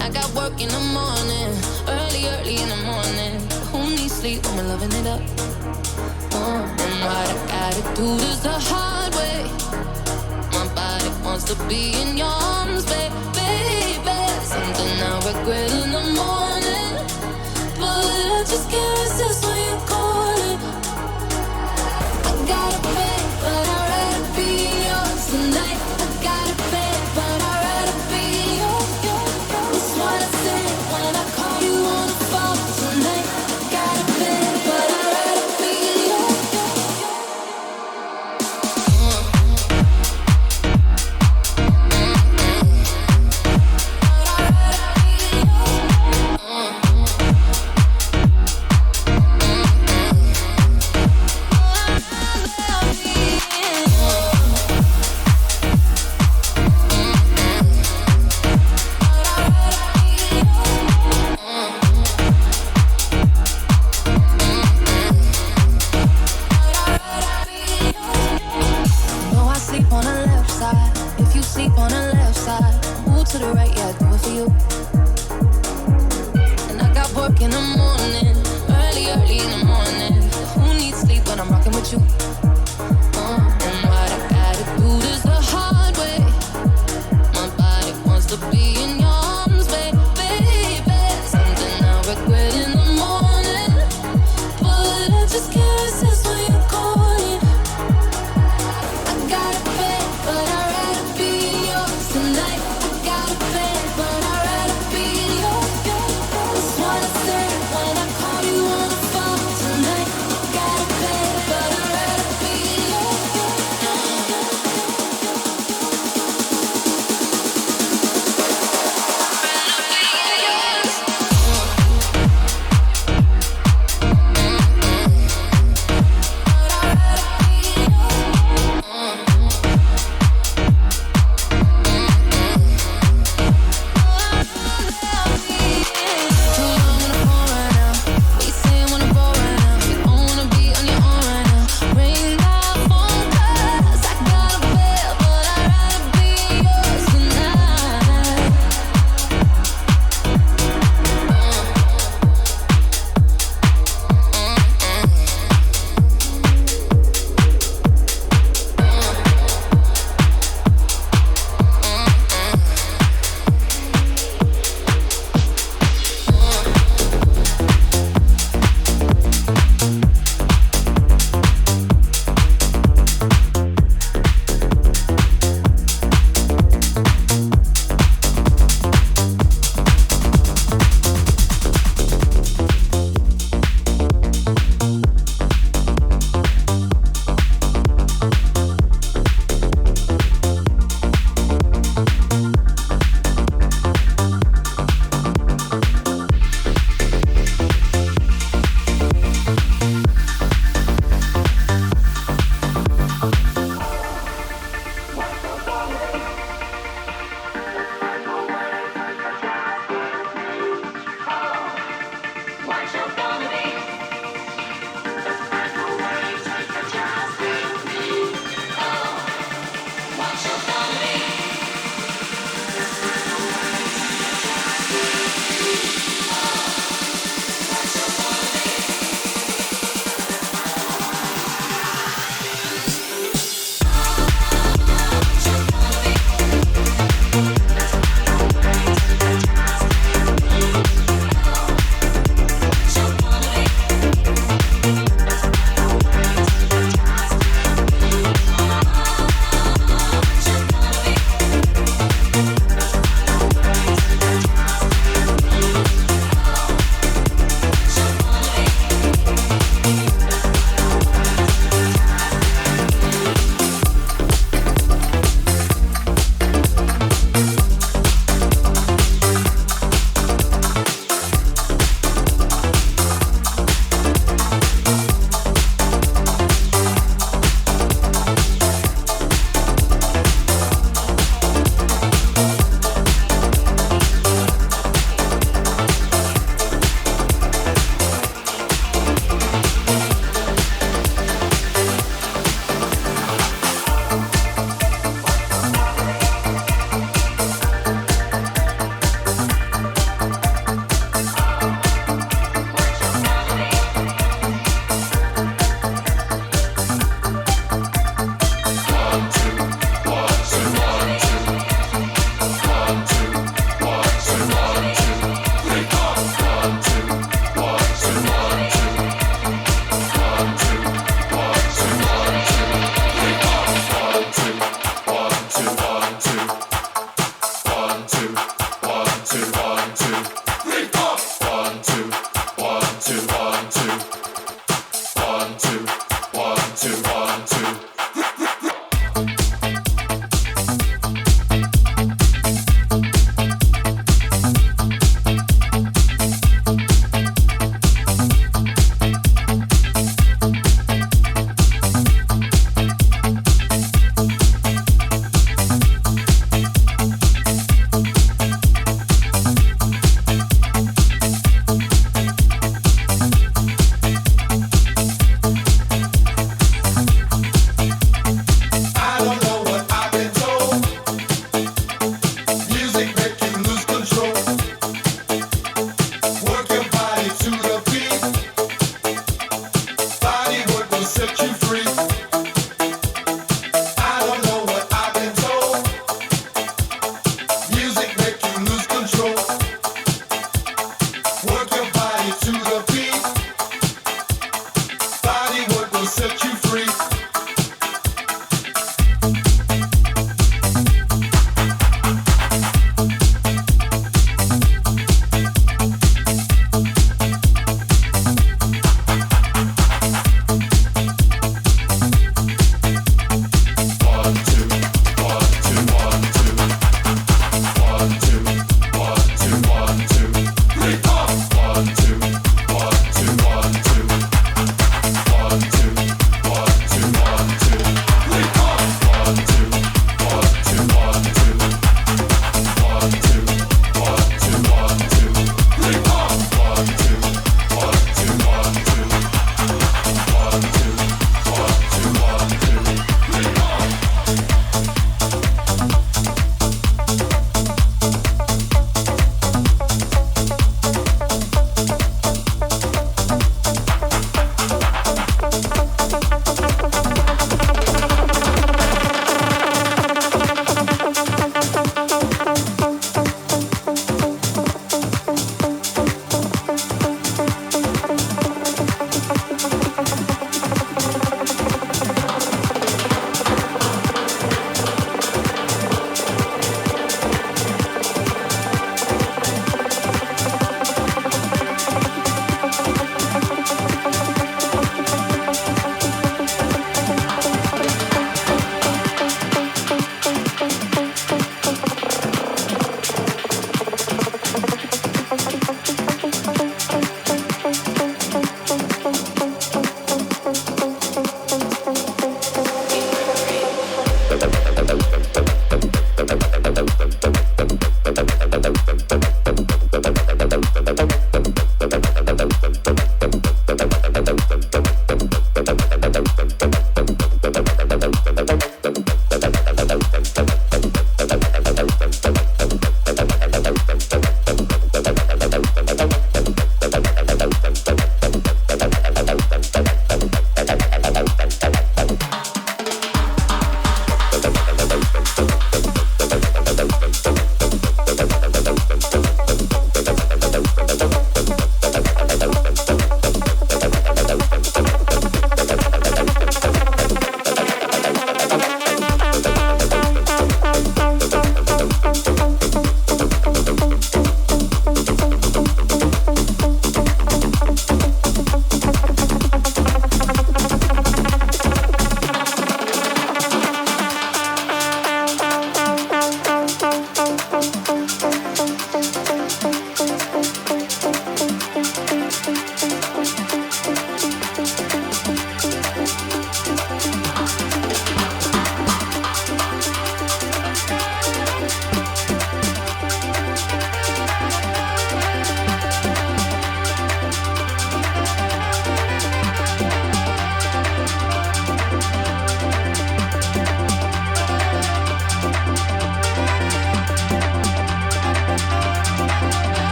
I got work in the morning, early, early in the morning. Who needs sleep when we're loving it up? Oh, and what I gotta do is the hard way. My body wants to be in your arms, baby. Something I regret in the morning.